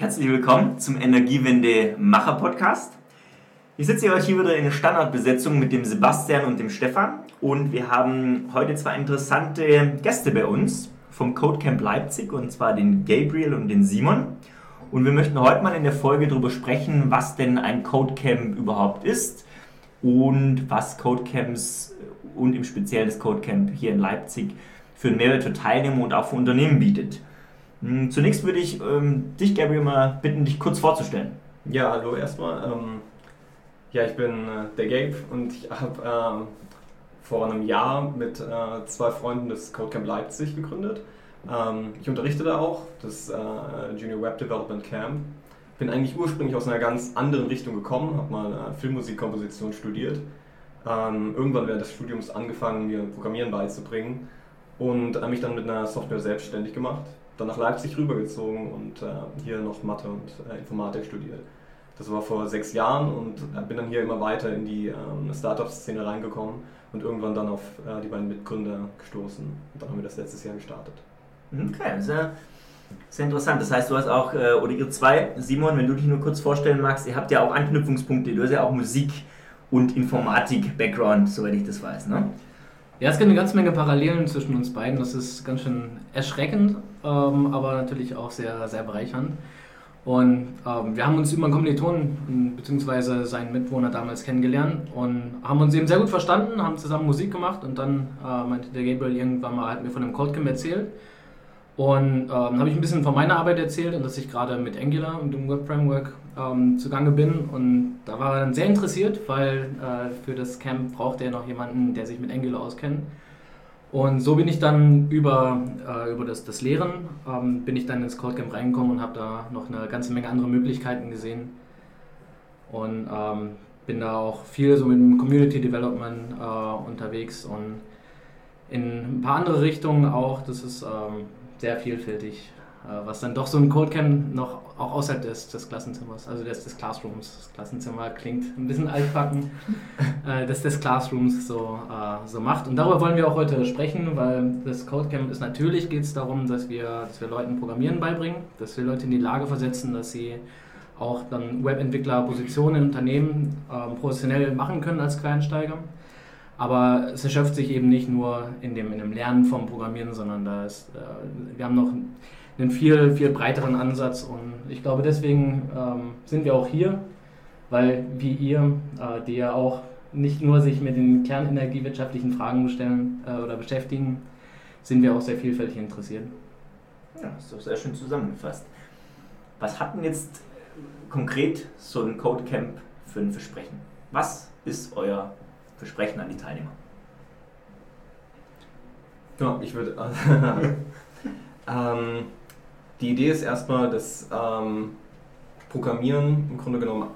Herzlich willkommen zum Energiewende Macher Podcast. Ich sitze heute hier wieder in Standardbesetzung mit dem Sebastian und dem Stefan und wir haben heute zwei interessante Gäste bei uns vom Codecamp Leipzig und zwar den Gabriel und den Simon. Und wir möchten heute mal in der Folge darüber sprechen, was denn ein Codecamp überhaupt ist und was Codecamps und im Speziellen das Codecamp hier in Leipzig für einen Mehrwert für Teilnehmer und auch für Unternehmen bietet. Hm, zunächst würde ich ähm, dich, Gabriel, mal bitten, dich kurz vorzustellen. Ja, hallo erstmal. Ähm, ja, ich bin äh, der Gabe und ich habe ähm, vor einem Jahr mit äh, zwei Freunden das Codecamp Leipzig gegründet. Ähm, ich unterrichte da auch, das äh, Junior Web Development Camp. Bin eigentlich ursprünglich aus einer ganz anderen Richtung gekommen, habe mal äh, Filmmusikkomposition studiert. Ähm, irgendwann während des Studiums angefangen, mir Programmieren beizubringen und äh, mich dann mit einer Software selbstständig gemacht dann nach Leipzig rübergezogen und äh, hier noch Mathe und äh, Informatik studiert. Das war vor sechs Jahren und äh, bin dann hier immer weiter in die ähm, Startup-Szene reingekommen und irgendwann dann auf äh, die beiden Mitgründer gestoßen. Und dann haben wir das letztes Jahr gestartet. Okay, sehr, sehr interessant. Das heißt, du hast auch, äh, oder ihr zwei, Simon, wenn du dich nur kurz vorstellen magst, ihr habt ja auch Anknüpfungspunkte. Du hast ja auch Musik und Informatik-Background, soweit ich das weiß, ne? Ja, es gibt eine ganze Menge Parallelen zwischen uns beiden. Das ist ganz schön erschreckend, ähm, aber natürlich auch sehr, sehr bereichernd. Und ähm, wir haben uns über einen Kommilitonen bzw. seinen Mitwohner damals kennengelernt und haben uns eben sehr gut verstanden, haben zusammen Musik gemacht und dann äh, meinte der Gabriel irgendwann mal, hat mir von dem Coldcamp erzählt. Und ähm, habe ich ein bisschen von meiner Arbeit erzählt und dass ich gerade mit Angular und dem Web Framework ähm, zugange bin. Und da war er dann sehr interessiert, weil äh, für das Camp brauchte er noch jemanden, der sich mit Angular auskennt. Und so bin ich dann über, äh, über das, das Lehren, ähm, bin ich dann ins Codecamp reingekommen und habe da noch eine ganze Menge andere Möglichkeiten gesehen. Und ähm, bin da auch viel so mit dem Community Development äh, unterwegs und in ein paar andere Richtungen auch. Das ist ähm, sehr vielfältig, was dann doch so ein Codecamp noch auch außerhalb des, des Klassenzimmers, also des, des Classrooms, das Klassenzimmer klingt ein bisschen altbacken, äh, des, des Classrooms so, äh, so macht. Und darüber wollen wir auch heute sprechen, weil das Codecamp ist natürlich geht es darum, dass wir, dass wir Leuten Programmieren beibringen, dass wir Leute in die Lage versetzen, dass sie auch dann Webentwicklerpositionen in Unternehmen äh, professionell machen können als Quereinsteiger. Aber es erschöpft sich eben nicht nur in dem, in dem Lernen vom Programmieren, sondern da ist, äh, wir haben noch einen viel, viel breiteren Ansatz und ich glaube, deswegen ähm, sind wir auch hier, weil wie ihr, äh, die ja auch nicht nur sich mit den kernenergiewirtschaftlichen Fragen bestellen äh, oder beschäftigen, sind wir auch sehr vielfältig interessiert. Ja, das ist doch sehr schön zusammengefasst. Was hat denn jetzt konkret so ein Codecamp für ein Versprechen? Was ist euer Versprechen an die Teilnehmer? Ja, ich würde. ähm, die Idee ist erstmal, dass ähm, Programmieren im Grunde genommen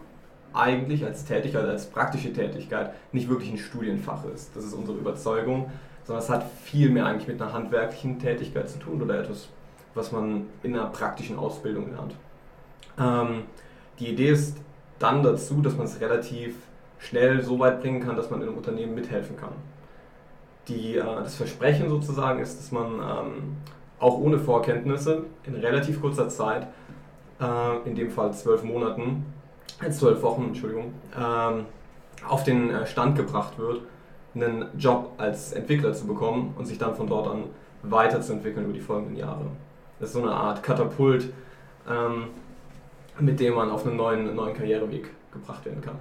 eigentlich als Tätigkeit, als praktische Tätigkeit nicht wirklich ein Studienfach ist. Das ist unsere Überzeugung, sondern es hat viel mehr eigentlich mit einer handwerklichen Tätigkeit zu tun oder etwas, was man in einer praktischen Ausbildung lernt. Ähm, die Idee ist dann dazu, dass man es relativ schnell so weit bringen kann, dass man in einem Unternehmen mithelfen kann. Die, äh, das Versprechen sozusagen ist, dass man ähm, auch ohne Vorkenntnisse in relativ kurzer Zeit, äh, in dem Fall zwölf Monaten, äh, zwölf Wochen, Entschuldigung, ähm, auf den äh, Stand gebracht wird, einen Job als Entwickler zu bekommen und sich dann von dort an weiterzuentwickeln über die folgenden Jahre. Das ist so eine Art Katapult, ähm, mit dem man auf einen neuen, neuen Karriereweg gebracht werden kann.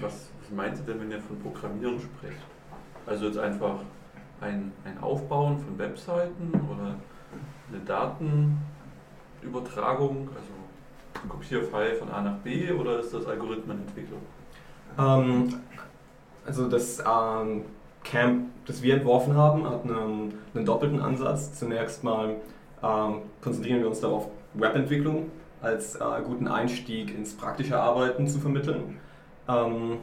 Was, was meint ihr denn, wenn ihr von Programmieren spricht? Also jetzt einfach ein, ein Aufbauen von Webseiten oder eine Datenübertragung, also ein Kopierfile von A nach B oder ist das Algorithmenentwicklung? Ähm, also das ähm, Camp, das wir entworfen haben, hat einen, einen doppelten Ansatz. Zunächst mal ähm, konzentrieren wir uns darauf, Webentwicklung als äh, guten Einstieg ins praktische Arbeiten zu vermitteln. Ähm,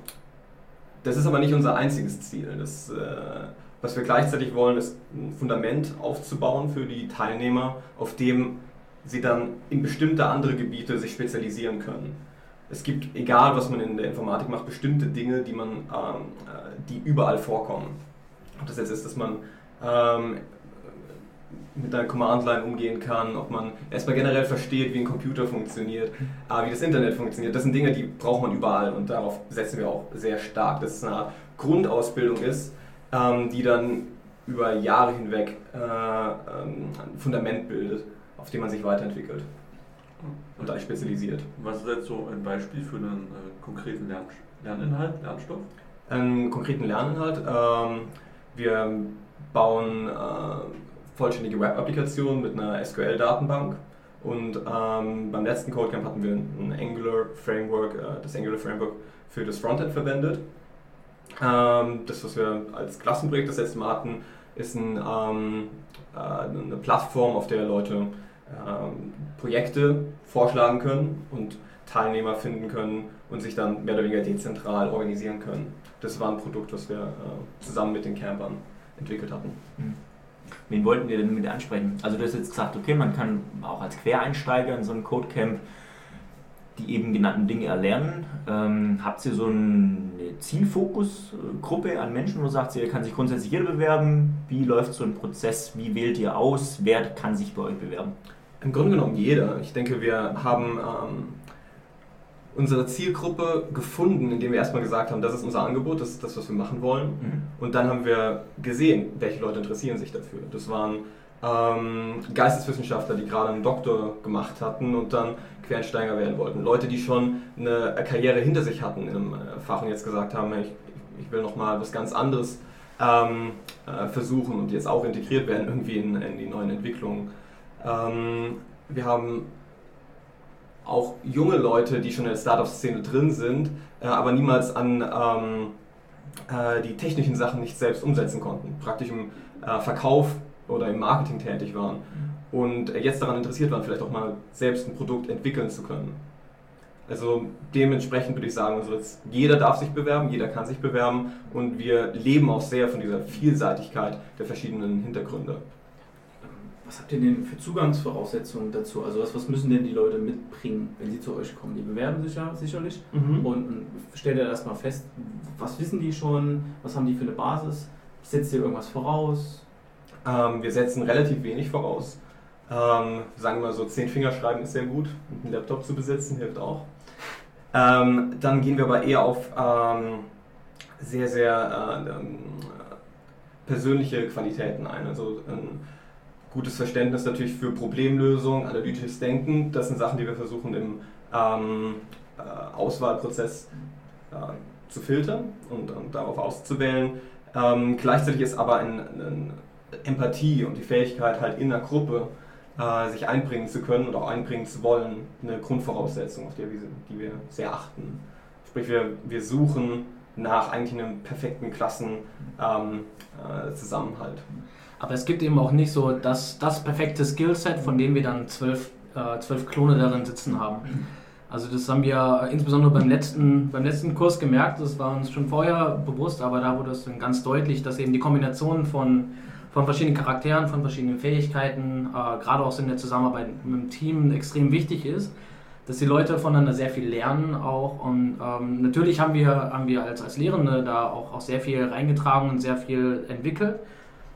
das ist aber nicht unser einziges Ziel. Das, äh, was wir gleichzeitig wollen, ist ein Fundament aufzubauen für die Teilnehmer, auf dem sie dann in bestimmte andere Gebiete sich spezialisieren können. Es gibt, egal was man in der Informatik macht, bestimmte Dinge, die, man, ähm, äh, die überall vorkommen. Ob das jetzt ist, dass man ähm, mit einer Command-Line umgehen kann, ob man erstmal generell versteht, wie ein Computer funktioniert, äh, wie das Internet funktioniert. Das sind Dinge, die braucht man überall und darauf setzen wir auch sehr stark, dass es eine Art Grundausbildung ist, ähm, die dann über Jahre hinweg äh, ähm, ein Fundament bildet, auf dem man sich weiterentwickelt und da spezialisiert. Was ist jetzt so ein Beispiel für einen äh, konkreten Lern Lerninhalt, Lernstoff? Einen konkreten Lerninhalt. Ähm, wir bauen äh, vollständige Web-Applikationen mit einer SQL-Datenbank. Und ähm, beim letzten Codecamp hatten wir ein Angular Framework, äh, das Angular Framework für das Frontend verwendet. Ähm, das, was wir als Klassenprojekt das letzte Mal hatten, ist ein, ähm, äh, eine Plattform, auf der Leute ähm, Projekte vorschlagen können und Teilnehmer finden können und sich dann mehr oder weniger dezentral organisieren können. Das war ein Produkt, was wir äh, zusammen mit den Campern entwickelt hatten. Mhm. Wen wollten wir denn mit ansprechen? Also du hast jetzt gesagt, okay, man kann auch als Quereinsteiger in so einem Codecamp die eben genannten Dinge erlernen. Ähm, habt ihr so eine Zielfokusgruppe an Menschen, wo sagt ihr, kann sich grundsätzlich jeder bewerben? Wie läuft so ein Prozess? Wie wählt ihr aus? Wer kann sich bei euch bewerben? Im Grunde genommen jeder. Ich denke, wir haben ähm, unsere Zielgruppe gefunden, indem wir erstmal gesagt haben, das ist unser Angebot, das ist das, was wir machen wollen. Mhm. Und dann haben wir gesehen, welche Leute interessieren sich dafür. Das waren ähm, Geisteswissenschaftler, die gerade einen Doktor gemacht hatten und dann Quereinsteiger werden wollten. Leute, die schon eine Karriere hinter sich hatten in einem äh, Fach und jetzt gesagt haben, ich, ich will nochmal was ganz anderes ähm, äh, versuchen und jetzt auch integriert werden irgendwie in, in die neuen Entwicklungen. Ähm, wir haben auch junge Leute, die schon in der Startup-Szene drin sind, äh, aber niemals an ähm, äh, die technischen Sachen nicht selbst umsetzen konnten, praktisch im äh, Verkauf oder im Marketing tätig waren und jetzt daran interessiert waren, vielleicht auch mal selbst ein Produkt entwickeln zu können. Also dementsprechend würde ich sagen, also jeder darf sich bewerben, jeder kann sich bewerben und wir leben auch sehr von dieser Vielseitigkeit der verschiedenen Hintergründe. Was habt ihr denn für Zugangsvoraussetzungen dazu? Also was, was müssen denn die Leute mitbringen, wenn sie zu euch kommen? Die bewerben sich ja sicherlich mhm. und, und stellt ihr erstmal fest, was wissen die schon, was haben die für eine Basis? Setzt ihr irgendwas voraus? Ähm, wir setzen relativ wenig voraus. Ähm, sagen wir so, zehn Finger schreiben ist sehr gut. Einen Laptop zu besitzen hilft auch. Ähm, dann gehen wir aber eher auf ähm, sehr, sehr äh, ähm, persönliche Qualitäten ein. Also ein gutes Verständnis natürlich für Problemlösung, analytisches Denken. Das sind Sachen, die wir versuchen im ähm, äh, Auswahlprozess äh, zu filtern und, und, darauf auszuwählen. Ähm, gleichzeitig ist aber ein, ein Empathie und die Fähigkeit halt in der Gruppe äh, sich einbringen zu können und auch einbringen zu wollen, eine Grundvoraussetzung, auf die wir, die wir sehr achten. Sprich, wir, wir suchen nach eigentlich einem perfekten Klassenzusammenhalt. Ähm, äh, Aber es gibt eben auch nicht so das, das perfekte Skillset, von dem wir dann zwölf, äh, zwölf Klone darin sitzen haben. Also das haben wir insbesondere beim letzten, beim letzten Kurs gemerkt, das war uns schon vorher bewusst, aber da wurde es dann ganz deutlich, dass eben die Kombination von von verschiedenen Charakteren, von verschiedenen Fähigkeiten, äh, gerade auch in der Zusammenarbeit mit dem Team extrem wichtig ist, dass die Leute voneinander sehr viel lernen auch. Und ähm, natürlich haben wir, haben wir als, als Lehrende da auch, auch sehr viel reingetragen und sehr viel entwickelt.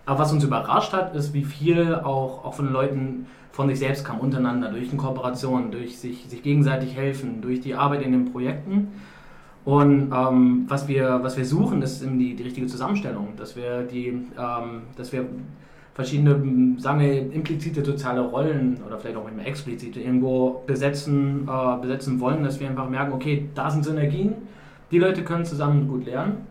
Aber was uns überrascht hat, ist, wie viel auch, auch von den Leuten von sich selbst kam, untereinander, durch die Kooperation, durch sich, sich gegenseitig helfen, durch die Arbeit in den Projekten. Und ähm, was, wir, was wir suchen, ist die, die richtige Zusammenstellung, dass wir, die, ähm, dass wir verschiedene, sagen wir, implizite soziale Rollen oder vielleicht auch manchmal explizite irgendwo besetzen, äh, besetzen wollen, dass wir einfach merken, okay, da sind Synergien, die Leute können zusammen gut lernen.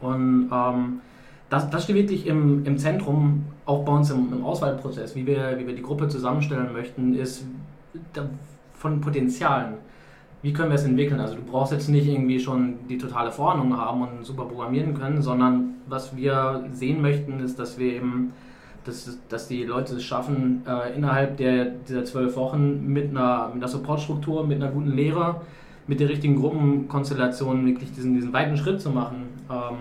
Und ähm, das, das steht wirklich im, im Zentrum, auch bei uns im, im Auswahlprozess, wie wir, wie wir die Gruppe zusammenstellen möchten, ist von Potenzialen wie können wir es entwickeln? Also du brauchst jetzt nicht irgendwie schon die totale Vorordnung haben und super programmieren können, sondern was wir sehen möchten, ist, dass wir eben, dass, dass die Leute es schaffen, äh, innerhalb der, dieser zwölf Wochen mit einer, mit einer Supportstruktur, mit einer guten Lehre, mit der richtigen Gruppenkonstellation wirklich diesen, diesen weiten Schritt zu machen, ähm,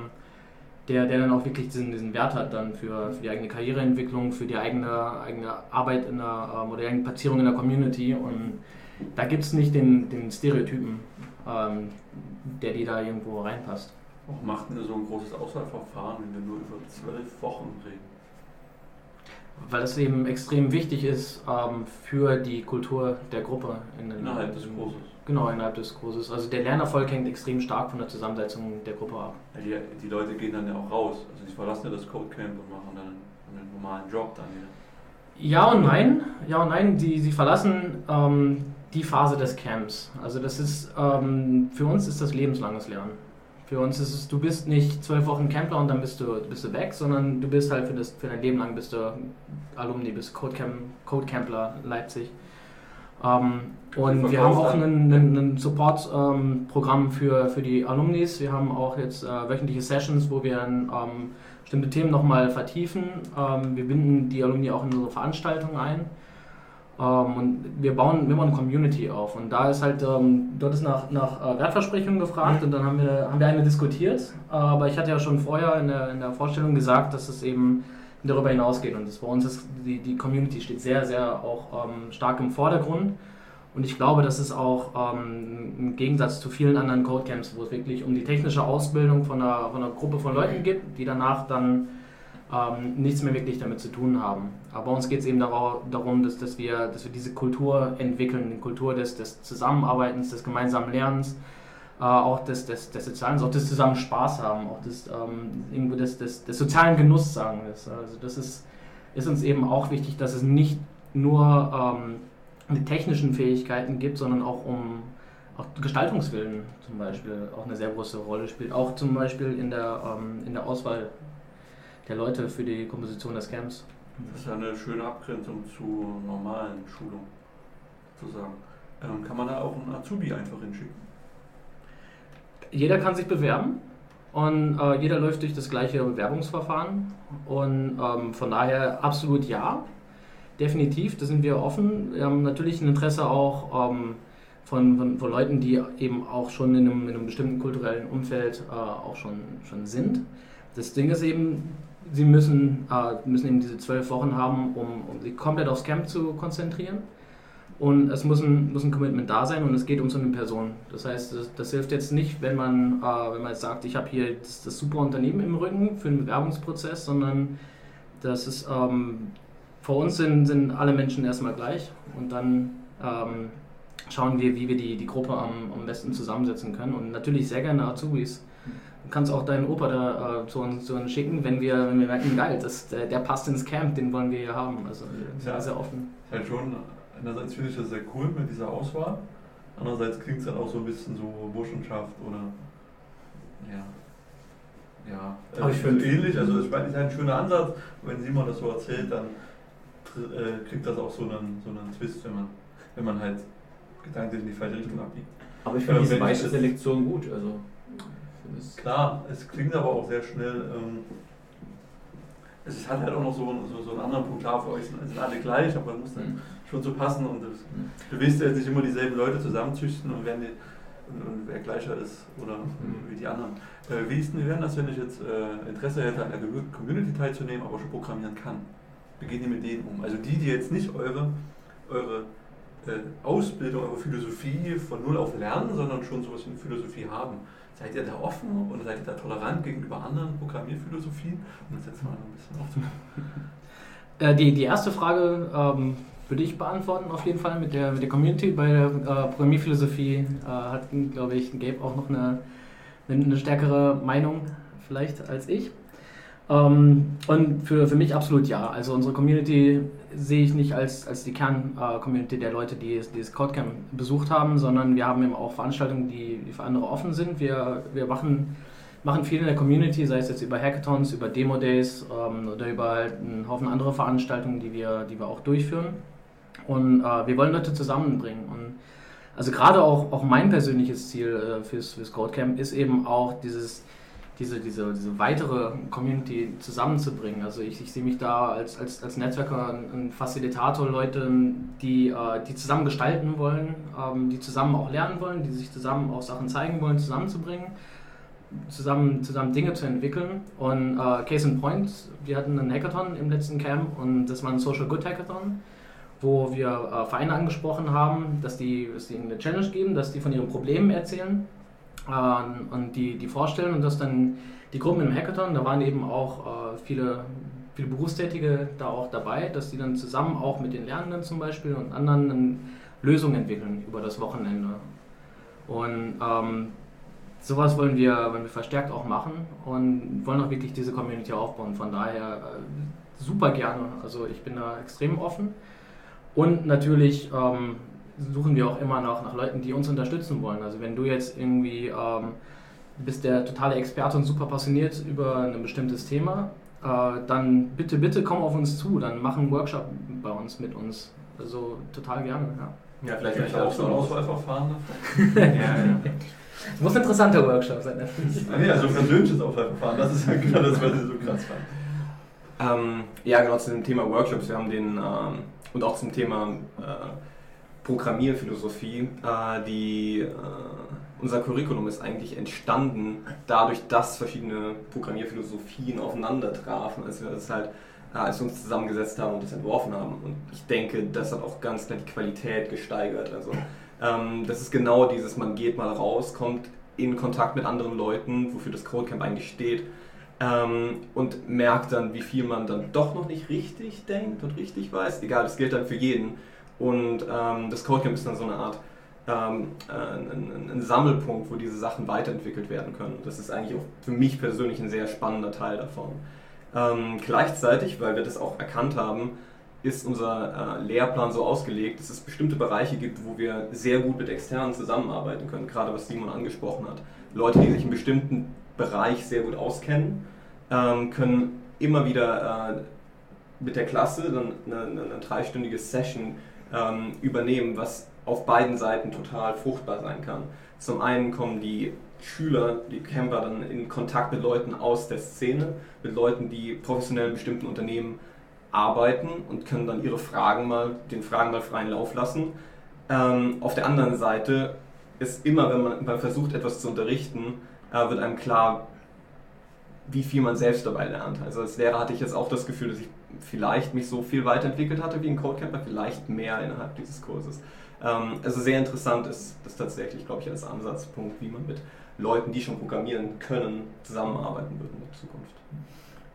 der, der dann auch wirklich diesen, diesen Wert hat dann für, für die eigene Karriereentwicklung, für die eigene, eigene Arbeit in der ähm, oder die eigene Platzierung in der Community und da gibt es nicht den, den Stereotypen, ähm, der die da irgendwo reinpasst. Macht ihr so ein großes Auswahlverfahren, wenn wir nur über zwölf Wochen reden? Weil das eben extrem wichtig ist ähm, für die Kultur der Gruppe. In den, Innerhalb des Kurses. Genau, innerhalb des Kurses. Also der Lernerfolg hängt extrem stark von der Zusammensetzung der Gruppe ab. Die, die Leute gehen dann ja auch raus. Also die verlassen ja das Codecamp und machen dann einen normalen Job dann wieder. Ja und nein. Ja und nein, die, sie verlassen ähm, die Phase des Camps. Also das ist, ähm, für uns ist das lebenslanges Lernen. Für uns ist es, du bist nicht zwölf Wochen Campler und dann bist du, bist du weg, sondern du bist halt für, das, für dein Leben lang bist du Alumni, bist Codecamp, Codecampler Leipzig. Ähm, und wir haben auch ein Support-Programm ähm, für, für die Alumnis. Wir haben auch jetzt äh, wöchentliche Sessions, wo wir ähm, bestimmte Themen nochmal vertiefen. Ähm, wir binden die Alumni auch in unsere Veranstaltungen ein. Ähm, und wir bauen, wir bauen eine Community auf. Und da ist halt, ähm, dort ist nach, nach äh, Wertversprechungen gefragt mhm. und dann haben wir, haben wir eine diskutiert. aber ich hatte ja schon vorher in der, in der Vorstellung gesagt, dass es eben darüber hinausgeht. Und das bei uns ist, die, die Community steht sehr, sehr auch ähm, stark im Vordergrund. Und ich glaube, das ist auch ähm, im Gegensatz zu vielen anderen Codecamps, wo es wirklich um die technische Ausbildung von einer, von einer Gruppe von Leuten geht, die danach dann ähm, nichts mehr wirklich damit zu tun haben. Aber uns geht es eben darum, dass, dass, wir, dass wir diese Kultur entwickeln, die Kultur des, des Zusammenarbeitens, des gemeinsamen Lernens, äh, auch des, des, des Sozialen, auch des zusammen Spaß haben, auch des, ähm, irgendwo des, des, des sozialen Genuss sagen wir Also das ist, ist uns eben auch wichtig, dass es nicht nur ähm, die technischen Fähigkeiten gibt, sondern auch um auch Gestaltungswillen zum Beispiel auch eine sehr große Rolle spielt. Auch zum Beispiel in der, ähm, in der Auswahl der Leute für die Komposition des Camps. Das ist ja eine schöne Abgrenzung zur normalen Schulung, sozusagen. Ähm, kann man da auch einen Azubi einfach hinschicken? Jeder kann sich bewerben und äh, jeder läuft durch das gleiche Bewerbungsverfahren und ähm, von daher absolut ja, definitiv, da sind wir offen. Wir haben natürlich ein Interesse auch ähm, von, von, von, Leuten, die eben auch schon in einem, in einem bestimmten kulturellen Umfeld äh, auch schon, schon sind. Das Ding ist eben, sie müssen, äh, müssen eben diese zwölf Wochen haben, um, um sich komplett aufs Camp zu konzentrieren. Und es muss ein, muss ein Commitment da sein und es geht um so eine Person. Das heißt, das, das hilft jetzt nicht, wenn man, äh, wenn man jetzt sagt, ich habe hier das, das, super Unternehmen im Rücken für den Bewerbungsprozess, sondern das ist, ähm, vor uns sind, sind alle Menschen erstmal gleich und dann ähm, schauen wir, wie wir die, die Gruppe am, am besten zusammensetzen können. Und natürlich sehr gerne Azubis kannst auch deinen Opa da äh, zu, uns, zu, uns, schicken, wenn wir, wenn wir merken, geil, das, der, der passt ins Camp, den wollen wir hier haben. Also sehr, ja, sehr offen. Ist halt schon, einerseits finde ich das sehr cool mit dieser Auswahl, andererseits klingt es dann auch so ein bisschen so Burschenschaft oder ja. Ja, Aber ich finde ähnlich, also ich meine, ist ein schöner Ansatz. Wenn Simon das so erzählt, dann äh, kriegt das auch so einen, so einen Twist, wenn man, wenn man halt gedanklich in die falsche Richtung abbiegt. Aber ich finde diese weiche Selektion gut. Also Klar, es klingt aber auch sehr schnell. Ähm, es hat halt auch noch so, so, so einen anderen Punkt. Klar, für euch sind, sind alle gleich, aber es muss dann mhm. schon so passen. Und das, mhm. du willst ja nicht immer dieselben Leute zusammenzüchten und, werden die, und, wer gleicher ist oder mhm. wie die anderen. Äh, wie ist denn, wie wäre das, wenn ich jetzt äh, Interesse hätte, an der Community teilzunehmen, aber schon programmieren kann? Wie geht ihr mit denen um? Also die, die jetzt nicht eure, eure Ausbildung, eure Philosophie von Null auf lernen, sondern schon sowas wie eine Philosophie haben. Seid ihr da offen oder seid ihr da tolerant gegenüber anderen Programmierphilosophien? Um das jetzt mal ein bisschen aufzunehmen. Äh, die, die erste Frage ähm, würde ich beantworten, auf jeden Fall mit der, mit der Community. Bei der äh, Programmierphilosophie äh, hat, glaube ich, Gabe auch noch eine, eine stärkere Meinung vielleicht als ich. Ähm, und für, für mich absolut ja. Also unsere Community sehe ich nicht als, als die Kern-Community der Leute, die, die das Codecamp besucht haben, sondern wir haben eben auch Veranstaltungen, die, die für andere offen sind. Wir, wir machen, machen viel in der Community, sei es jetzt über Hackathons, über Demo-Days ähm, oder über halt einen Haufen andere Veranstaltungen, die wir, die wir auch durchführen. Und äh, wir wollen Leute zusammenbringen. Und also gerade auch, auch mein persönliches Ziel äh, fürs, fürs Codecamp ist eben auch dieses diese, diese, diese weitere Community zusammenzubringen. Also ich, ich sehe mich da als, als, als Netzwerker, ein Facilitator, Leute, die, äh, die zusammen gestalten wollen, ähm, die zusammen auch lernen wollen, die sich zusammen auch Sachen zeigen wollen, zusammenzubringen, zusammen, zusammen Dinge zu entwickeln. Und äh, Case in Point, wir hatten einen Hackathon im letzten Camp und das war ein Social Good Hackathon wo wir äh, Vereine angesprochen haben, dass die, dass die eine Challenge geben, dass die von ihren Problemen erzählen und die, die vorstellen und das dann die Gruppen im Hackathon, da waren eben auch äh, viele viele Berufstätige da auch dabei, dass die dann zusammen auch mit den Lernenden zum Beispiel und anderen eine Lösung entwickeln über das Wochenende. Und ähm, sowas wollen wir, wollen wir verstärkt auch machen und wollen auch wirklich diese Community aufbauen. Von daher äh, super gerne. Also ich bin da extrem offen. Und natürlich ähm, suchen wir auch immer noch nach Leuten, die uns unterstützen wollen. Also wenn du jetzt irgendwie ähm, bist der totale Experte und super passioniert über ein bestimmtes Thema, äh, dann bitte, bitte komm auf uns zu, dann mach einen Workshop bei uns mit uns. Also total gerne. Ja, ja vielleicht ich auch so ein Auswahlverfahren davon. ja, ja. Es muss ein interessanter Workshop sein. ah, nee, also ein persönliches Auswahlverfahren, das ist ja genau das, was ich so krass fand. Ähm, ja, genau zu dem Thema Workshops. Wir haben den ähm, und auch zum Thema äh, Programmierphilosophie, äh, die äh, unser Curriculum ist eigentlich entstanden dadurch, dass verschiedene Programmierphilosophien aufeinander trafen, als wir das halt äh, als wir uns zusammengesetzt haben und das entworfen haben. Und ich denke, das hat auch ganz klar die Qualität gesteigert. Also ähm, das ist genau dieses, man geht mal raus, kommt in Kontakt mit anderen Leuten, wofür das Codecamp eigentlich steht, ähm, und merkt dann, wie viel man dann doch noch nicht richtig denkt und richtig weiß. Egal, das gilt dann für jeden. Und ähm, das Codecamp ist dann so eine Art ähm, ein, ein, Sammelpunkt, wo diese Sachen weiterentwickelt werden können. Das ist eigentlich auch für mich persönlich ein sehr spannender Teil davon. Ähm, gleichzeitig, weil wir das auch erkannt haben, ist unser äh, Lehrplan so ausgelegt, dass es bestimmte Bereiche gibt, wo wir sehr gut mit externen zusammenarbeiten können, gerade was Simon angesprochen hat. Leute, die sich in bestimmten Bereich sehr gut auskennen, ähm, können immer wieder äh, mit der Klasse dann eine, eine, eine dreistündige Session ähm, übernehmen, was auf beiden Seiten total fruchtbar sein kann. Zum einen kommen die Schüler, die Camper dann in Kontakt mit Leuten aus der Szene, mit Leuten, die professionell in bestimmten Unternehmen arbeiten und können dann ihre Fragen mal, den Fragen mal freien Lauf lassen. Ähm, auf der anderen Seite ist immer, wenn man, man versucht, etwas zu unterrichten, äh, wird einem klar, wie viel man selbst dabei lernt. Also als Lehrer hatte ich jetzt auch das Gefühl, dass ich vielleicht mich so viel weiterentwickelt hatte wie ein Codecamper, vielleicht mehr innerhalb dieses Kurses. Ähm, also sehr interessant ist das tatsächlich, glaube ich, als Ansatzpunkt, wie man mit Leuten, die schon programmieren können, zusammenarbeiten wird in der Zukunft.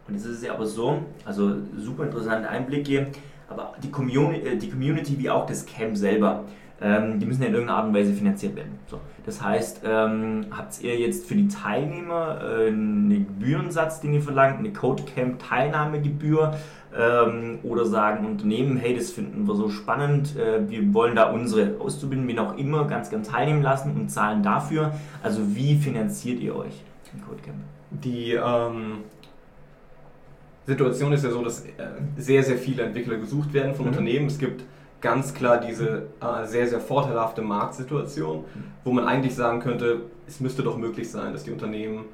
Und jetzt ist es ja aber so, also super interessante Einblicke, aber die Community, äh, die Community wie auch das Camp selber, ähm, die müssen ja in irgendeiner Art und Weise finanziert werden. So. Das heißt, ähm, habt ihr jetzt für die Teilnehmer äh, einen Gebührensatz, den ihr verlangt, eine Codecamp-Teilnahmegebühr? Ähm, oder sagen Unternehmen, hey, das finden wir so spannend, äh, wir wollen da unsere Auszubildenden, wie auch immer, ganz, ganz teilnehmen lassen und zahlen dafür. Also wie finanziert ihr euch im Codecamp? Die ähm, Situation ist ja so, dass äh, sehr, sehr viele Entwickler gesucht werden von mhm. Unternehmen. Es gibt ganz klar diese äh, sehr, sehr vorteilhafte Marktsituation, wo man eigentlich sagen könnte, es müsste doch möglich sein, dass die Unternehmen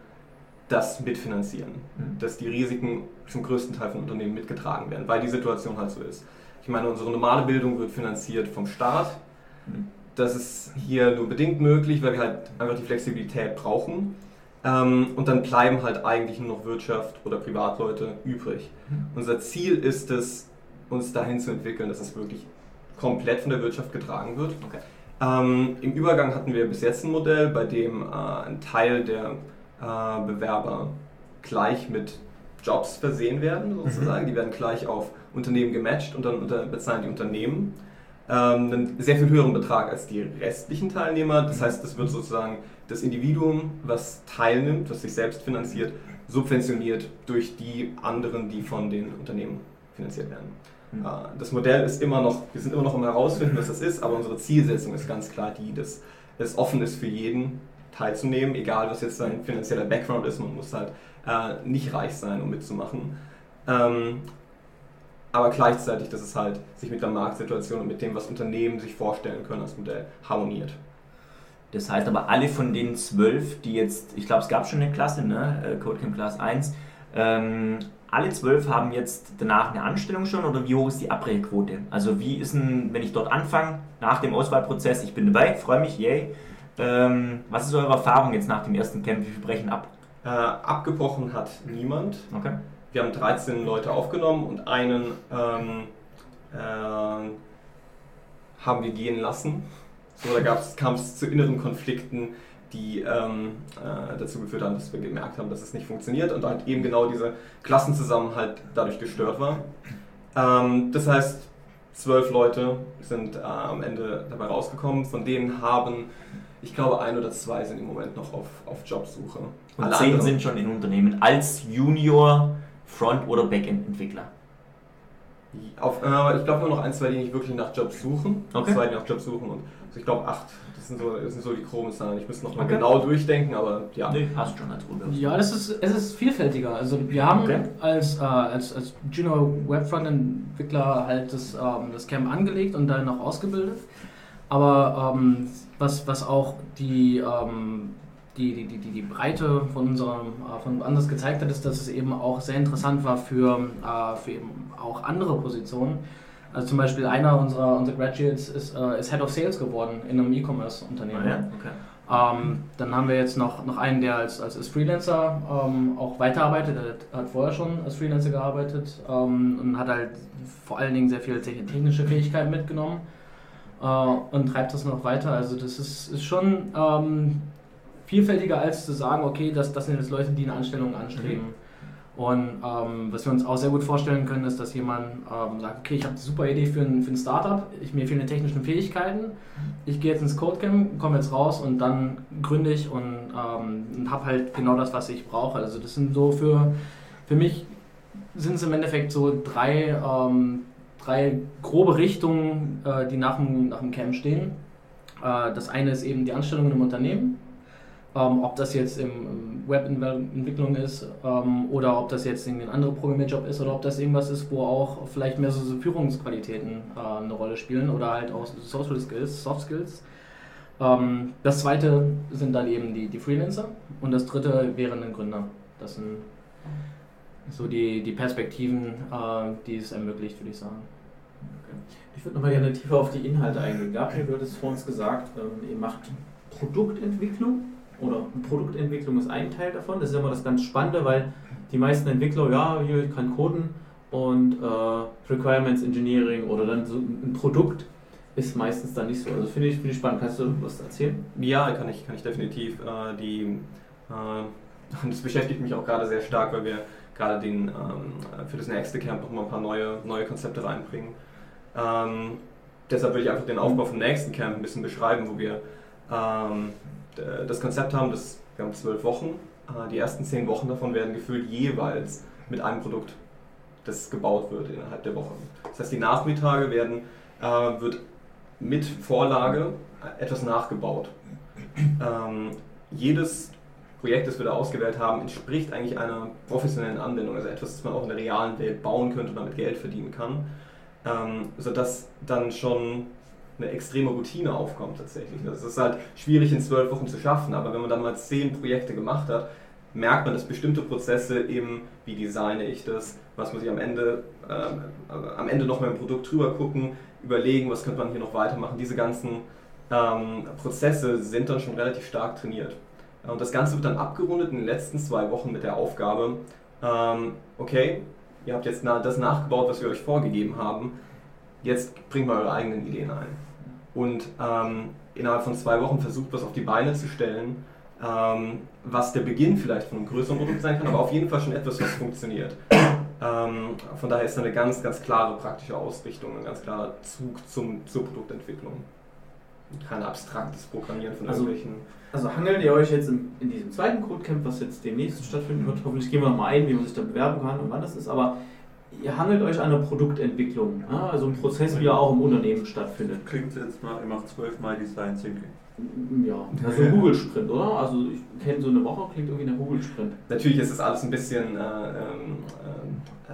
das mitfinanzieren, mhm. dass die Risiken zum größten Teil von Unternehmen mitgetragen werden, weil die Situation halt so ist. Ich meine, unsere normale Bildung wird finanziert vom Staat. Mhm. Das ist hier nur bedingt möglich, weil wir halt einfach die Flexibilität brauchen. Ähm, und dann bleiben halt eigentlich nur noch Wirtschaft oder Privatleute übrig. Mhm. Unser Ziel ist es, uns dahin zu entwickeln, dass es wirklich komplett von der Wirtschaft getragen wird. Okay. Ähm, Im Übergang hatten wir bis jetzt ein Modell, bei dem äh, ein Teil der äh, Bewerber gleich mit Jobs versehen werden, sozusagen. Mhm. Die werden gleich auf Unternehmen gematcht und dann unter, bezahlen die Unternehmen ähm, einen sehr viel höheren Betrag als die restlichen Teilnehmer. Das heißt, das wird sozusagen das Individuum, was teilnimmt, was sich selbst finanziert, subventioniert durch die anderen, die von den Unternehmen finanziert werden. Das Modell ist immer noch, wir sind immer noch am herausfinden, was das ist, aber unsere Zielsetzung ist ganz klar die, dass es offen ist für jeden teilzunehmen, egal was jetzt sein finanzieller Background ist, man muss halt äh, nicht reich sein, um mitzumachen. Ähm, aber gleichzeitig, dass es halt sich mit der Marktsituation und mit dem, was Unternehmen sich vorstellen können als Modell, harmoniert. Das heißt aber, alle von den zwölf, die jetzt, ich glaube, es gab schon eine Klasse, ne? Äh, Codecamp Class 1, ähm, alle zwölf haben jetzt danach eine Anstellung schon oder wie hoch ist die Abbrecherquote? Also wie ist denn, wenn ich dort anfange, nach dem Auswahlprozess, ich bin dabei, freue mich, yay. Ähm, was ist eure Erfahrung jetzt nach dem ersten Camp? Wie viel brechen ab? Äh, abgebrochen hat niemand. Okay. Wir haben 13 Leute aufgenommen und einen ähm, äh, haben wir gehen lassen. So, da kam es zu inneren Konflikten, die ähm, äh, dazu geführt haben, dass wir gemerkt haben, dass es nicht funktioniert und halt eben genau dieser Klassenzusammenhalt dadurch gestört war. Ähm, das heißt, zwölf Leute sind äh, am Ende dabei rausgekommen, von denen haben, ich glaube, ein oder zwei sind im Moment noch auf, auf Jobsuche. Und Alle zehn sind schon in Unternehmen als Junior, Front- oder Backend-Entwickler. Auf, äh, ich glaube nur noch ein, zwei, die nicht wirklich nach Jobs suchen. Okay. Zwei, die nach Jobs suchen und also ich glaube acht. Das sind, so, das sind so die groben Zahlen. Ich müsste noch mal Okay. genau durchdenken, aber ja. Nee, hast schon als Ruhe. Ja, das ist, es ist vielfältiger. Also wir haben Okay. als, äh, als, als Junior Web Frontend-Entwickler halt das, ähm, das Camp angelegt und dann noch ausgebildet. Aber ähm, was, was auch die, ähm, die, die, die, die, die Breite von unserem äh, von anders gezeigt hat, ist, dass es eben auch sehr interessant war für, äh, für eben auch andere Positionen. Also zum Beispiel einer unserer, unserer Graduates ist, äh, ist Head of Sales geworden in einem E-Commerce-Unternehmen. Ah, ja? Okay. Ähm, dann haben wir jetzt noch, noch einen, der als, als, als Freelancer ähm, auch weiterarbeitet. Er hat vorher schon als Freelancer gearbeitet ähm, und hat halt vor allen Dingen sehr viele te- technische Fähigkeiten mitgenommen äh, und treibt das noch weiter. Also das ist, ist schon ähm, vielfältiger als zu sagen, okay, das, das sind jetzt Leute, die eine Anstellung anstreben. Und ähm, was wir uns auch sehr gut vorstellen können, ist, dass jemand ähm, sagt, okay, ich habe eine super Idee für ein, für ein Startup, ich, mir fehlen die technischen Fähigkeiten, ich gehe jetzt ins Codecamp, komme jetzt raus und dann gründe ich und, ähm, und habe halt genau das, was ich brauche. Also das sind so für, für mich sind es im Endeffekt so drei, ähm, drei grobe Richtungen, äh, die nach dem, nach dem Camp stehen. Äh, das eine ist eben die Anstellung im Unternehmen. Ähm, ob das jetzt im, Webentwicklung ist ähm, oder ob das jetzt ein anderer Programmierjob ist oder ob das irgendwas ist, wo auch vielleicht mehr so, so Führungsqualitäten äh, eine Rolle spielen oder halt auch Social Skills, Soft Skills. Ähm, das zweite sind dann eben die, die Freelancer und das dritte wären ein Gründer. Das sind so die, die Perspektiven, äh, die es ermöglicht, würde ich sagen. Ich würde nochmal gerne tiefer auf die Inhalte eingehen. Gabriel, du hattest vor uns gesagt, ähm, ihr macht Produktentwicklung oder Produktentwicklung ist ein Teil davon. Das ist immer das ganz Spannende, weil die meisten Entwickler, ja, hier kann coden und äh, Requirements Engineering oder dann so ein Produkt ist meistens dann nicht so. Also finde ich, finde ich spannend. Kannst du was erzählen? Ja, kann ich, kann ich definitiv. Äh, die, äh, das beschäftigt mich auch gerade sehr stark, weil wir gerade den, ähm, für das nächste Camp noch mal ein paar neue, neue Konzepte reinbringen. Ähm, deshalb will ich einfach den Aufbau vom nächsten Camp ein bisschen beschreiben, wo wir ähm, das Konzept haben, dass wir haben zwölf Wochen. Äh, die ersten zehn Wochen davon werden gefüllt jeweils mit einem Produkt, das gebaut wird innerhalb der Woche. Das heißt, die Nachmittage werden, äh, wird mit Vorlage etwas nachgebaut. Ähm, jedes Projekt, das wir da ausgewählt haben, entspricht eigentlich einer professionellen Anwendung, also etwas, das man auch in der realen Welt bauen könnte und damit Geld verdienen kann, ähm, sodass dann schon eine extreme Routine aufkommt tatsächlich. Das ist halt schwierig in zwölf Wochen zu schaffen, aber wenn man dann mal zehn Projekte gemacht hat, merkt man, dass bestimmte Prozesse eben, wie designe ich das, was muss ich am Ende, ähm, äh, am Ende noch im Produkt drüber gucken, überlegen, was könnte man hier noch weitermachen. Diese ganzen ähm, Prozesse sind dann schon relativ stark trainiert. Und das Ganze wird dann abgerundet in den letzten zwei Wochen mit der Aufgabe, ähm, okay, ihr habt jetzt das nachgebaut, was wir euch vorgegeben haben, jetzt bringt mal eure eigenen Ideen ein. Und ähm, innerhalb von zwei Wochen versucht, was auf die Beine zu stellen, ähm, was der Beginn vielleicht von einem größeren Produkt sein kann, aber auf jeden Fall schon etwas, was funktioniert. Ähm, von daher ist da eine ganz, ganz klare praktische Ausrichtung, ein ganz klarer Zug zum, zur Produktentwicklung. Kein abstraktes Programmieren von Also- irgendwelchen. Also hangelt ihr euch jetzt in, in diesem zweiten Codecamp, was jetzt demnächst stattfinden wird, hoffentlich gehen wir nochmal ein, wie man sich da bewerben kann und wann das ist, aber ihr hangelt euch an der Produktentwicklung, ja? also ein Prozess, wie er auch im Unternehmen stattfindet. Klingt jetzt nach, ihr macht zwölfmal Design Thinking. Ja, also ein Google-Sprint, oder? Also ich kenne so eine Woche, klingt irgendwie nach Google-Sprint. Natürlich ist das alles ein bisschen äh, ähm, äh,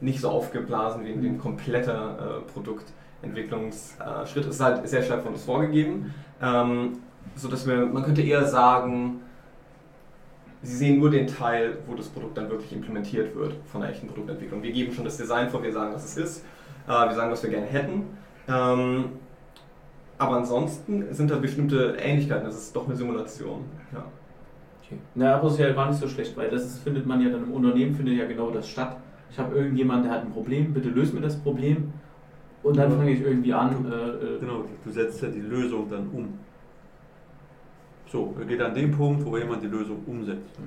nicht so aufgeblasen wie, wie ein kompletter äh, Produktentwicklungsschritt. Es ist halt sehr stark von uns vorgegeben, ähm, sodass wir, man könnte eher sagen, Sie sehen nur den Teil, wo das Produkt dann wirklich implementiert wird von der echten Produktentwicklung. Wir geben schon das Design vor, wir sagen, was es ist, äh, wir sagen, was wir gerne hätten. Ähm, aber ansonsten sind da bestimmte Ähnlichkeiten, das ist doch eine Simulation. Ja. Na, aber es ist ja gar nicht so schlecht, weil das ist, findet man ja dann im Unternehmen, findet ja genau das statt. Ich habe irgendjemanden, der hat ein Problem, bitte löst mir das Problem. Und dann Ja. fange ich irgendwie an. Äh, äh, Genau, du setzt ja die Lösung dann um. So, er geht an den Punkt, wo jemand die Lösung umsetzt.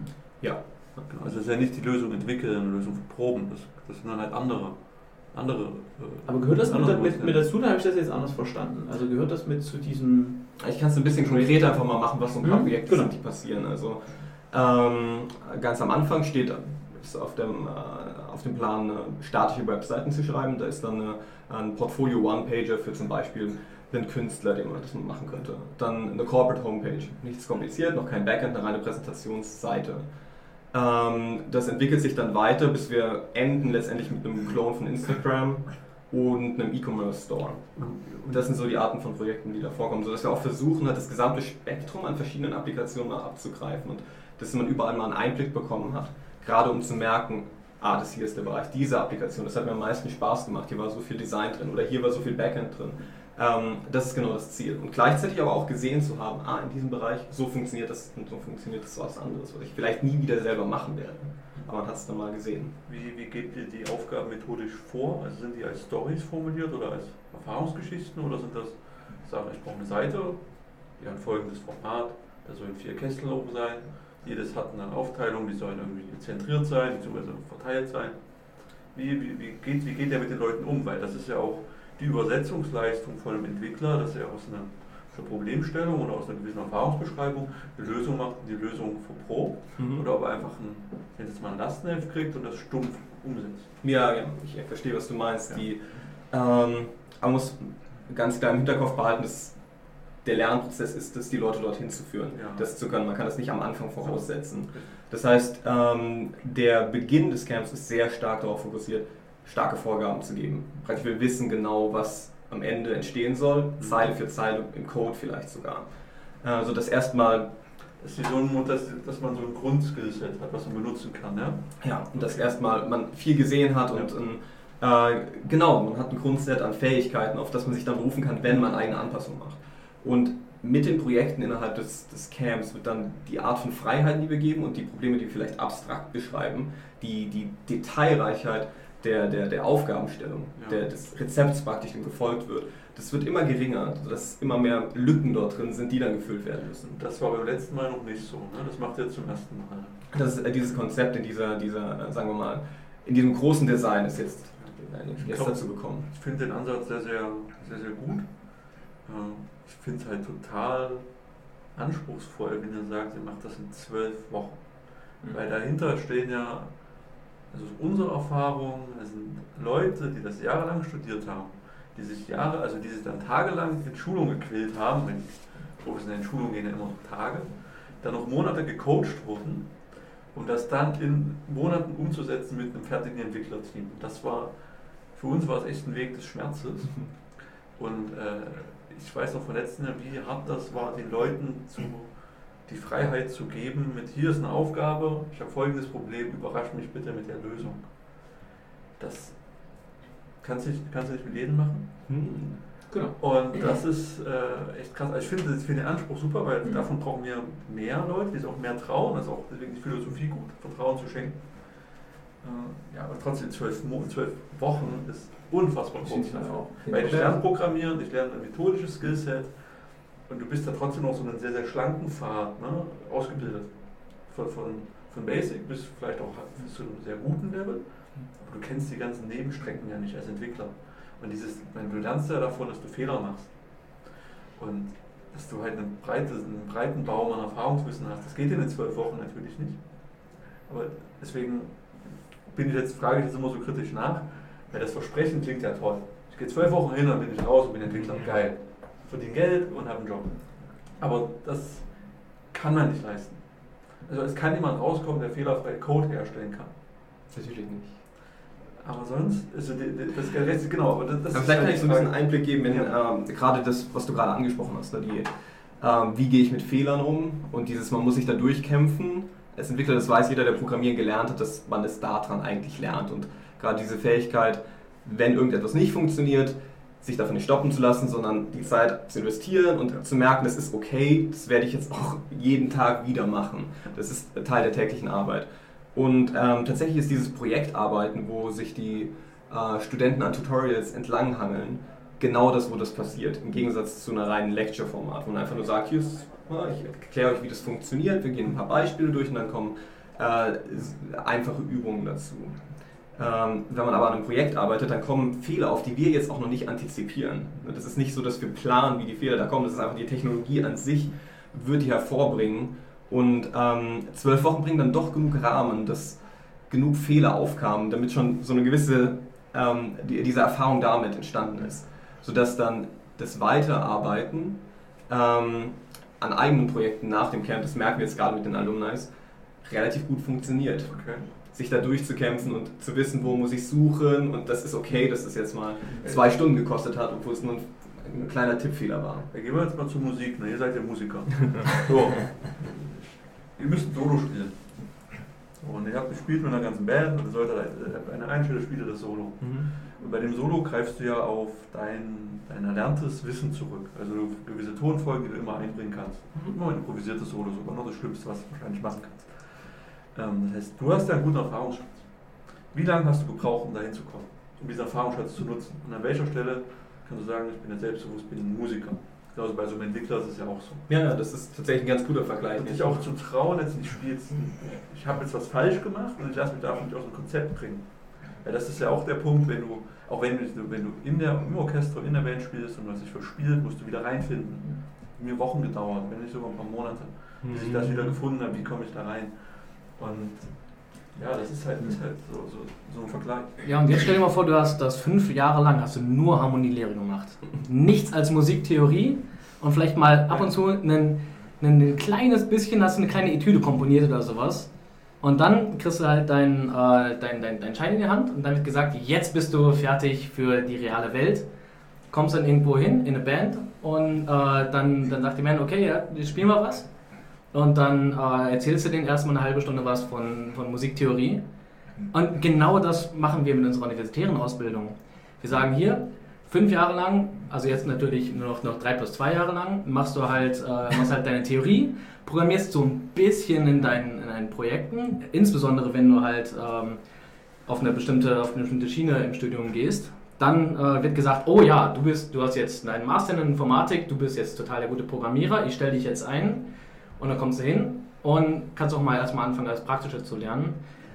Ja. Genau, Also es ist ja nicht die Lösung entwickeln, eine Lösung verproben. Das, das sind dann halt andere. andere äh, Aber gehört das mit, andere mit, mit dazu? Da habe ich das jetzt anders verstanden. Also gehört das mit zu diesem. Ich kann es ein bisschen konkreter einfach mal machen, was so ein paar Mhm, Projekte genau. sind, die passieren. Also ähm, ganz am Anfang steht ist auf dem, äh, auf dem Plan, statische Webseiten zu schreiben. Da ist dann äh, ein Portfolio One-Pager für zum Beispiel einen Künstler, den man das machen könnte. Dann eine Corporate Homepage. Nichts kompliziert, noch kein Backend, eine reine Präsentationsseite. Ähm, das entwickelt sich dann weiter, bis wir enden letztendlich mit einem Clone von Instagram und einem E-Commerce Store. Und das sind so die Arten von Projekten, die da vorkommen, sodass wir auch versuchen, halt das gesamte Spektrum an verschiedenen Applikationen mal abzugreifen und dass man überall mal einen Einblick bekommen hat, gerade um zu merken, ah, das hier ist der Bereich dieser Applikation, das hat mir am meisten Spaß gemacht, hier war so viel Design drin oder hier war so viel Backend drin. Ähm, das ist genau das Ziel. Und gleichzeitig aber auch gesehen zu haben, ah, in diesem Bereich, so funktioniert das und so funktioniert das was anderes, was ich vielleicht nie wieder selber machen werde. Aber man hat es dann mal gesehen. Wie, wie geht ihr die Aufgaben methodisch vor? Also sind die als Stories formuliert oder als Erfahrungsgeschichten oder sind das, sagen, ich brauche eine Seite, die hat folgendes Format, da sollen vier Kästel oben sein, jedes hat eine Aufteilung, die sollen irgendwie zentriert sein, beziehungsweise verteilt sein. Wie, wie, wie, geht, wie geht der mit den Leuten um? Weil das ist ja auch die Übersetzungsleistung von einem Entwickler, dass er aus einer, aus einer Problemstellung oder aus einer gewissen Erfahrungsbeschreibung eine Lösung macht und die Lösung verprobt oder ob er einfach ein, jetzt mal ein Lastenheft kriegt und das stumpf umsetzt. Ja, ja, ich verstehe, was du meinst. Ja. Die, ähm, man muss ganz klar im Hinterkopf behalten, dass der Lernprozess ist, das die Leute dorthin zu führen, Ja. das zu können. Man kann das nicht am Anfang voraussetzen. Das heißt, ähm, der Beginn des Camps ist sehr stark darauf fokussiert, starke Vorgaben zu geben. Wir wissen genau, was am Ende entstehen soll, Mhm. Zeile für Zeile, im Code vielleicht sogar. Äh, so dass erstmal Das ist so ein, dass, dass man so ein Grundskillset hat, was man benutzen kann. Ja? Ja, und dass erstmal man viel gesehen hat und ein, äh, genau, man hat ein Grundset an Fähigkeiten, auf das man sich dann berufen kann, wenn man eigene Anpassungen macht. Und mit den Projekten innerhalb des, des Camps wird dann die Art von Freiheiten, die wir geben und die Probleme, die wir vielleicht abstrakt beschreiben, die, die Detailreichheit der, der, der Aufgabenstellung, Ja. der, des Rezepts praktisch, dem gefolgt wird, das wird immer geringer, sodass immer mehr Lücken dort drin sind, die dann gefüllt werden müssen. Das war beim letzten Mal noch nicht so. Ne? Das macht ihr zum ersten Mal. Das ist äh, dieses Konzept in dieser, dieser, äh, sagen wir mal, in diesem großen Design ist jetzt, äh, jetzt dazu gekommen. Ich finde den Ansatz sehr, sehr, sehr, sehr gut. Äh, Ich finde es halt total anspruchsvoll, wenn ihr sagt, ihr macht das in zwölf Wochen. Weil dahinter stehen ja, also aus unserer Erfahrung, das sind Leute, die das jahrelang studiert haben, die sich Jahre, also die sich dann tagelang in Schulung gequält haben, wenn professionelle Schulungen gehen ja immer noch Tage, dann noch Monate gecoacht wurden, um das dann in Monaten umzusetzen mit einem fertigen Entwicklerteam. Das war, für uns war es echt ein Weg des Schmerzes. Und äh, ich weiß noch von letzten Jahr, wie hart das war, den Leuten zu, die Freiheit zu geben, mit hier ist eine Aufgabe, ich habe folgendes Problem, überrasch mich bitte mit der Lösung. Das kannst du nicht, kannst du nicht mit jedem machen. Hm. Genau. Und das ist äh, echt krass. Also ich finde ich finde den Anspruch super, weil davon brauchen wir mehr Leute, die sich auch mehr trauen. Das ist auch deswegen die Philosophie gut, Vertrauen zu schenken. Äh, ja, aber trotzdem zwölf, Mo- zwölf Wochen ist unfassbar dafür. auch. Weil ich lerne Programmieren, ich lerne ein methodisches Skillset und du bist da trotzdem noch so einen sehr, sehr schlanken Pfad ne, ausgebildet. Von, von, von Basic bis vielleicht auch bis zu einem sehr guten Level. Aber du kennst die ganzen Nebenstrecken ja nicht als Entwickler. Und dieses, du lernst ja davon, dass du Fehler machst. Und dass du halt einen, breite, einen breiten Baum an Erfahrungswissen hast. Das geht in den zwölf Wochen natürlich nicht. Aber deswegen bin ich jetzt, frage ich jetzt immer so kritisch nach, weil das Versprechen klingt ja toll. Ich gehe zwölf Wochen hin, dann bin ich raus und bin Entwickler. Geil. Verdiene Geld und habe einen Job. Aber das kann man nicht leisten. Also es kann jemand rauskommen, der fehlerfrei Code herstellen kann. Natürlich nicht. Aber sonst, also das ist genau, aber das, ist vielleicht halt kann ich so ein bisschen. Einblick geben in Ja. ähm, gerade das, was du gerade angesprochen hast. Ne? Die, ähm, wie gehe ich mit Fehlern um? Und dieses, man muss sich da durchkämpfen. Als Entwickler, das weiß jeder, der Programmieren gelernt hat, dass man es daran eigentlich lernt. Und gerade diese Fähigkeit, wenn irgendetwas nicht funktioniert, sich davon nicht stoppen zu lassen, sondern die Zeit zu investieren und zu merken, das ist okay, das werde ich jetzt auch jeden Tag wieder machen. Das ist Teil der täglichen Arbeit. Und ähm, tatsächlich ist dieses Projektarbeiten, wo sich die äh, Studenten an Tutorials entlanghangeln, genau das, wo das passiert. Im Gegensatz zu einer reinen Lecture-Format, wo man einfach nur sagt, hier ist, ich erkläre euch, wie das funktioniert, wir gehen ein paar Beispiele durch und dann kommen äh, einfache Übungen dazu. Ähm, wenn man aber an einem Projekt arbeitet, dann kommen Fehler, auf die wir jetzt auch noch nicht antizipieren. Das ist nicht so, dass wir planen, wie die Fehler da kommen, das ist einfach die Technologie an sich, wird die hervorbringen. Und ähm, zwölf Wochen bringen dann doch genug Rahmen, dass genug Fehler aufkamen, damit schon so eine gewisse, ähm, die, diese Erfahrung damit entstanden ist. Sodass dann das Weiterarbeiten ähm, an eigenen Projekten nach dem Camp, das merken wir jetzt gerade mit den Alumni, relativ gut funktioniert. Okay sich da durchzukämpfen und zu wissen, wo muss ich suchen und das ist okay, dass es jetzt mal zwei Stunden gekostet hat, obwohl es nur ein, ein kleiner Tippfehler war. Ja, gehen wir jetzt mal zur Musik, ne? ihr seid ja Musiker. so. ihr müsst Solo spielen. Und ihr habt gespielt mit einer ganzen Band und ihr sollt äh, eine Einstelle spielt das Solo. Mhm. Und bei dem Solo greifst du ja auf dein, dein erlerntes Wissen zurück. Also gewisse Tonfolgen, die du immer einbringen kannst. Mhm. Immer ein improvisiertes Solo, sogar noch das Schlimmste, was du wahrscheinlich machen kannst. Ähm, das heißt, du hast ja einen guten Erfahrungsschatz. Wie lange hast du gebraucht, um da hinzukommen, um diesen Erfahrungsschatz zu nutzen? Und an welcher Stelle kannst du sagen, ich bin ja selbstbewusst, bin ein Musiker? Also bei so einem Entwickler ist es ja auch so. Ja, das ist tatsächlich ein ganz guter Vergleich. Und dich auch zu trauen, jetzt spielst, ich habe jetzt was falsch gemacht und ich lasse mich davon nicht aus dem Konzept bringen. Ja, das ist ja auch der Punkt, wenn du, auch wenn du, wenn du in der, im Orchester, in der Band spielst und du hast dich verspielt, musst du wieder reinfinden. Mir Wochen gedauert, wenn nicht sogar ein paar Monate, bis ich das mhm. wieder gefunden habe, wie komme ich da rein. Und ja, das ist halt, ist halt so, so, so, ein Vergleich. Ja, und jetzt stell dir mal vor, du hast das fünf Jahre lang hast du nur Harmonielehre gemacht. Nichts als Musiktheorie und vielleicht mal ab und zu ein, ein kleines bisschen hast du eine kleine Etüde komponiert oder sowas. Und dann kriegst du halt deinen äh, dein, dein, dein Schein in die Hand und dann wird gesagt, jetzt bist du fertig für die reale Welt. Kommst dann irgendwo hin in eine Band und äh, dann, dann sagt die Band, okay, ja, spielen wir was. Und dann äh, erzählst du denen erstmal eine halbe Stunde was von, von Musiktheorie. Und genau das machen wir mit unserer universitären Ausbildung. Wir sagen hier, fünf Jahre lang, also jetzt natürlich nur noch, noch drei plus zwei Jahre lang, machst du halt, äh, machst halt deine Theorie, programmierst so ein bisschen in deinen, in deinen Projekten, insbesondere wenn du halt ähm, auf, eine bestimmte, auf eine bestimmte Schiene im Studium gehst. Dann äh, wird gesagt, oh ja, du, bist, du hast jetzt einen Master in Informatik, du bist jetzt total der gute Programmierer, ich stelle dich jetzt ein und dann kommst du hin und kannst auch mal erstmal anfangen, das Praktische zu lernen.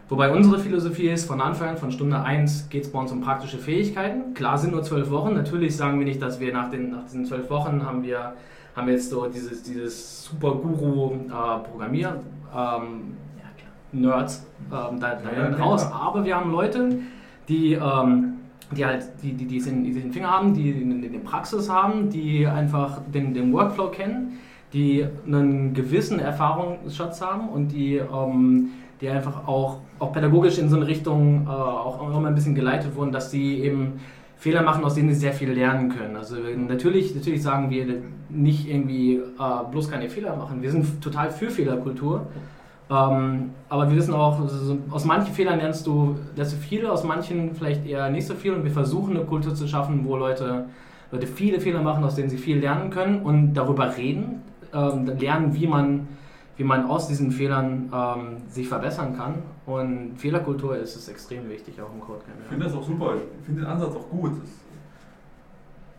Wobei unsere Philosophie ist, von Anfang an, von Stunde 1 geht es bei uns um praktische Fähigkeiten. Klar sind nur zwölf Wochen. Natürlich sagen wir nicht, dass wir nach, den, nach diesen zwölf Wochen haben wir, haben wir jetzt so dieses, dieses super Guru-Programmier. Äh, ähm, Nerds ähm, da, da ja, raus. Aber wir haben Leute, die, ähm, die halt die, die, die, den, die den Finger haben, die eine Praxis haben, die einfach den, den Workflow kennen die einen gewissen Erfahrungsschatz haben und die, ähm, die einfach auch, auch pädagogisch in so eine Richtung äh, auch immer ein bisschen geleitet wurden, dass sie eben Fehler machen, aus denen sie sehr viel lernen können. Also natürlich, natürlich sagen wir nicht irgendwie äh, bloß keine Fehler machen. Wir sind total für Fehlerkultur. Ähm, aber wir wissen auch, also aus manchen Fehlern lernst du, lernst du viel, aus manchen vielleicht eher nicht so viel. Und wir versuchen eine Kultur zu schaffen, wo Leute, Leute viele Fehler machen, aus denen sie viel lernen können und darüber reden ähm, lernen, wie man, wie man aus diesen Fehlern ähm, sich verbessern kann. Und Fehlerkultur ist es extrem wichtig, auch im Code. Ich finde das auch super. Ich finde den Ansatz auch gut. Das,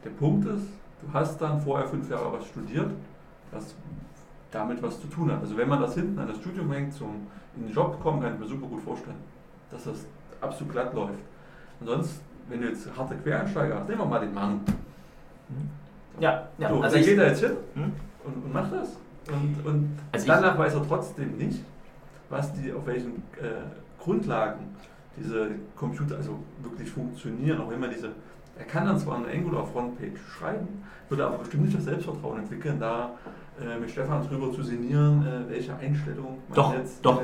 der Punkt ist, du hast dann vorher fünf Jahre was studiert, was damit was zu tun hat. Also wenn man das hinten an das Studium hängt, zum in den Job kommen, kann ich mir super gut vorstellen, dass das absolut glatt läuft. Und sonst, wenn du jetzt harte Quereinsteiger hast, nehmen wir mal den Mann. Ja, ja. So, also geht da jetzt hin. Hm? Und, und macht das. Und, und also danach weiß er trotzdem nicht, was die, auf welchen äh, Grundlagen diese Computer also wirklich funktionieren, auch wenn man diese, er kann dann zwar eine Angular Frontpage schreiben, würde aber bestimmt nicht das Selbstvertrauen entwickeln, da äh, mit Stefan drüber zu sinnieren, äh, welche Einstellung man doch, jetzt doch,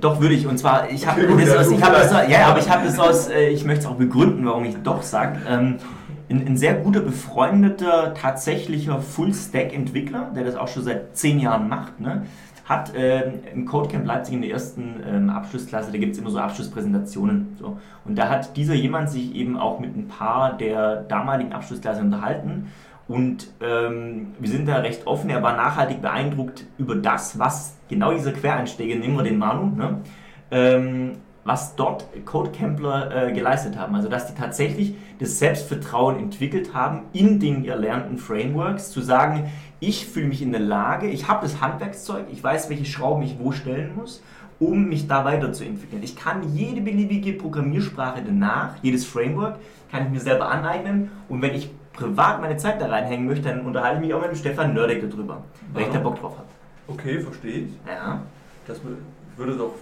doch würde ich. Und zwar, ich habe das aus, ich habe das, ja, aber ich habe das aus, äh, ich möchte es auch begründen, warum ich doch sage. Ähm, ein, ein sehr guter befreundeter, tatsächlicher Full-Stack-Entwickler, der das auch schon seit zehn Jahren macht, ne? hat äh, im Codecamp Leipzig in der ersten ähm, Abschlussklasse, da gibt es immer so Abschlusspräsentationen. So. Und da hat dieser jemand sich eben auch mit ein paar der damaligen Abschlussklasse unterhalten. Und ähm, wir sind da recht offen. Er war nachhaltig beeindruckt über das, was genau dieser Quereinsteiger, nehmen wir den Manu, ne? ähm, was dort Codecampler äh, geleistet haben. Also dass die tatsächlich das Selbstvertrauen entwickelt haben in den erlernten Frameworks, zu sagen, ich fühle mich in der Lage, ich habe das Handwerkszeug, ich weiß, welche Schrauben ich wo stellen muss, um mich da weiterzuentwickeln. Ich kann jede beliebige Programmiersprache danach, jedes Framework, kann ich mir selber aneignen und wenn ich privat meine Zeit da reinhängen möchte, dann unterhalte ich mich auch mit dem Stefan Nördecke drüber, weil ich da Bock drauf habe. Okay, verstehe ich. Ja. Das würde doch,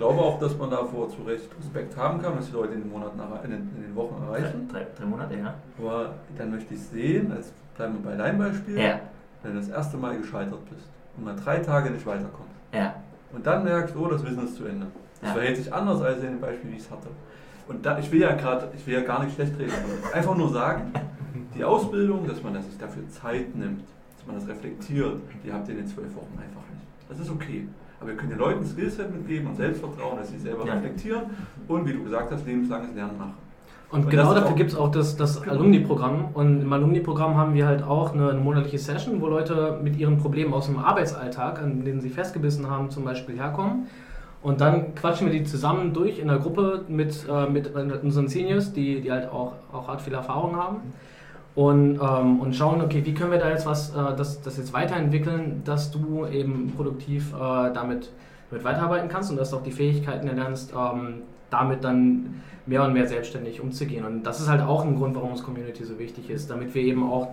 glaube auch, dass man davor zu Recht Respekt haben kann, was die Leute in den, Monaten, in den, in den Wochen erreichen. Drei, drei Monate, ja. Aber dann möchte ich sehen, jetzt bleiben wir bei deinem Beispiel, Ja, wenn du das erste Mal gescheitert bist und mal drei Tage nicht weiterkommst. ja. Und dann merkst, oh, das Wissen ist zu Ende. Das Ja. verhält sich anders als in dem Beispiel, wie ich es hatte. Und da, ich will ja gerade, ich will ja gar nicht schlecht reden, einfach nur sagen, die Ausbildung, dass man sich dafür Zeit nimmt, dass man das reflektiert, die habt ihr in den zwölf Wochen einfach nicht. Das ist okay. Aber wir können den Leuten Skillset mitgeben und Selbstvertrauen, dass sie selber Ja. reflektieren und, wie du gesagt hast, lebenslanges Lernen machen. Und Und genau dafür gibt es auch das, das Genau. Alumni-Programm. Und im Alumni-Programm haben wir halt auch eine, eine monatliche Session, wo Leute mit ihren Problemen aus dem Arbeitsalltag, an denen sie festgebissen haben, zum Beispiel herkommen. Und dann quatschen wir die zusammen durch in der Gruppe mit, äh, mit unseren Seniors, die, die halt auch, auch hart viel Erfahrung haben. Und, ähm, und schauen, okay, wie können wir da jetzt was, äh, das, das jetzt weiterentwickeln, dass du eben produktiv äh, damit, damit weiterarbeiten kannst und dass du auch die Fähigkeiten erlernst, ähm, damit dann mehr und mehr selbstständig umzugehen. Und das ist halt auch ein Grund, warum uns Community so wichtig ist, damit wir eben auch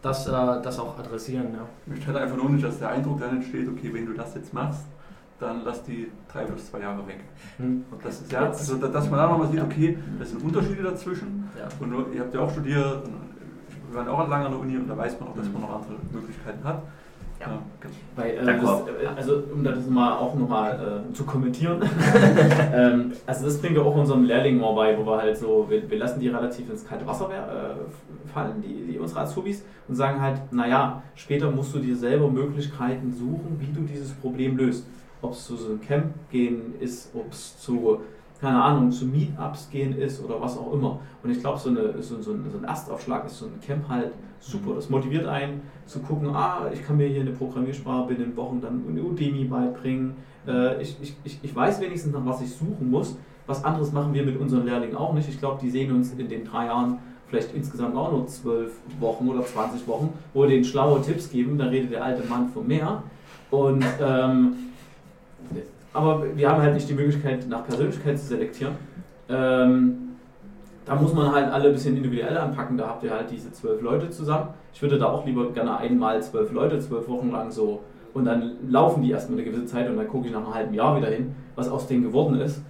das, äh, das auch adressieren. Ja. Ich möchte halt einfach nur nicht, dass der Eindruck dann entsteht, okay, wenn du das jetzt machst, dann lass die drei bis zwei Jahre weg. Hm. Und das ist ja, also, da- dass man da nochmal sieht, okay, das sind Unterschiede dazwischen. Ja. Und ihr habt ja auch studiert, wir waren auch lange an der Uni und da weiß man auch, dass man noch andere Möglichkeiten hat. Ja. genau. Weil, äh, D'accord. das, äh, also um das mal auch nochmal äh, zu kommentieren. ähm, also das bringen wir auch unserem Lehrlingen mal bei, wo wir halt so, wir, wir lassen die relativ ins kalte Wasser äh, fallen, die, die unsere Azubis, und sagen halt, naja, später musst du dir selber Möglichkeiten suchen, wie du dieses Problem löst. Ob es zu so einem Camp gehen ist, ob es zu, keine Ahnung, zu Meetups gehen ist oder was auch immer. Und ich glaube, so, eine, so, so, ein, Erstaufschlag ist so ein Camp halt super. Das motiviert einen zu gucken, ah, ich kann mir hier eine Programmiersprache binnen Wochen dann eine Udemy beibringen. Äh, ich, ich, ich, ich weiß wenigstens nach was ich suchen muss. Was anderes machen wir mit unseren Lehrlingen auch nicht. Ich glaube, die sehen uns in den drei Jahren vielleicht insgesamt auch nur zwölf Wochen oder 20 Wochen, wo wir denen schlaue Tipps geben. Da redet der alte Mann von mehr. Und ähm, aber wir haben halt nicht die Möglichkeit, nach Persönlichkeit zu selektieren. Ähm, da muss man halt alle ein bisschen individuell anpacken. Da habt ihr halt diese zwölf Leute zusammen. Ich würde da auch lieber gerne einmal zwölf Leute, zwölf Wochen lang so. Und dann laufen die erstmal eine gewisse Zeit und dann gucke ich nach einem halben Jahr wieder hin, was aus denen geworden ist.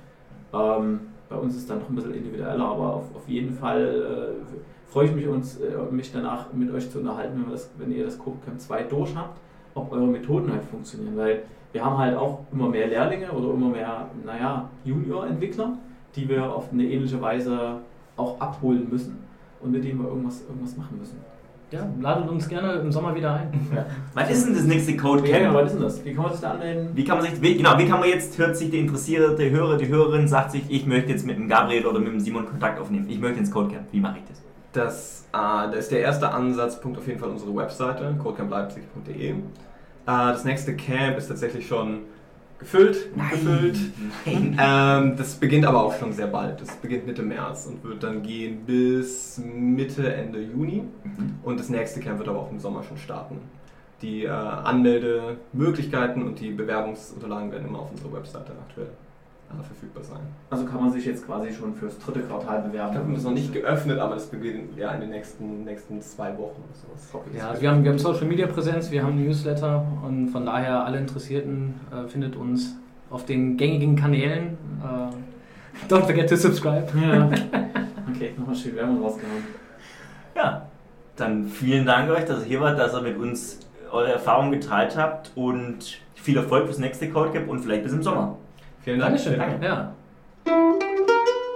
Ähm, bei uns ist dann noch ein bisschen individueller, aber auf, auf jeden Fall äh, freue ich mich, uns, äh, mich danach mit euch zu unterhalten, wenn, das, wenn ihr das Codecamp 2 durch habt, ob eure Methoden halt funktionieren. Weil wir haben halt auch immer mehr Lehrlinge oder immer mehr, naja, Junior-Entwickler, die wir auf eine ähnliche Weise auch abholen müssen und mit denen wir irgendwas, irgendwas machen müssen. ja, ladet uns gerne im Sommer wieder ein. Wann ist denn das nächste Code Ja, Camp? was ist denn das? Wie kann man sich da anmelden? Wie kann man sich, wie, genau, wie kann man jetzt, hört sich der interessierte Hörer, die Hörerin, sagt sich, ich möchte jetzt mit dem Gabriel oder mit dem Simon Kontakt aufnehmen. Ich möchte ins Code Camp. Wie mache ich das? Das, äh, das ist der erste Ansatzpunkt auf jeden Fall unsere Webseite, codecamp.leipzig.de. Äh, das nächste Camp ist tatsächlich schon gefüllt, gefüllt. Nein. Ähm, das beginnt aber auch schon sehr bald. Das beginnt Mitte März und wird dann gehen bis Mitte, Ende Juni. Mhm. Und das nächste Camp wird aber auch im Sommer schon starten. Die äh, Anmeldemöglichkeiten und die Bewerbungsunterlagen werden immer auf unserer Webseite aktuell verfügbar sein. Also kann man sich jetzt quasi schon fürs dritte Quartal bewerben. Ich haben es noch nicht geöffnet, aber das beginnt ja in den nächsten, nächsten zwei Wochen oder sowas. Hoffe ich, Ja, das also wir haben, wir haben Social Media Präsenz, wir haben ein Newsletter und von daher alle Interessierten äh, findet uns auf den gängigen Kanälen. Äh, don't forget to subscribe. Ja. Okay, nochmal schön Werbung rausgehauen. Ja, dann vielen Dank euch, dass ihr hier wart, dass ihr mit uns eure Erfahrungen geteilt habt und viel Erfolg fürs nächste Code Camp und vielleicht bis im Sommer. Vielen Dank. Dankeschön. Danke. Ja.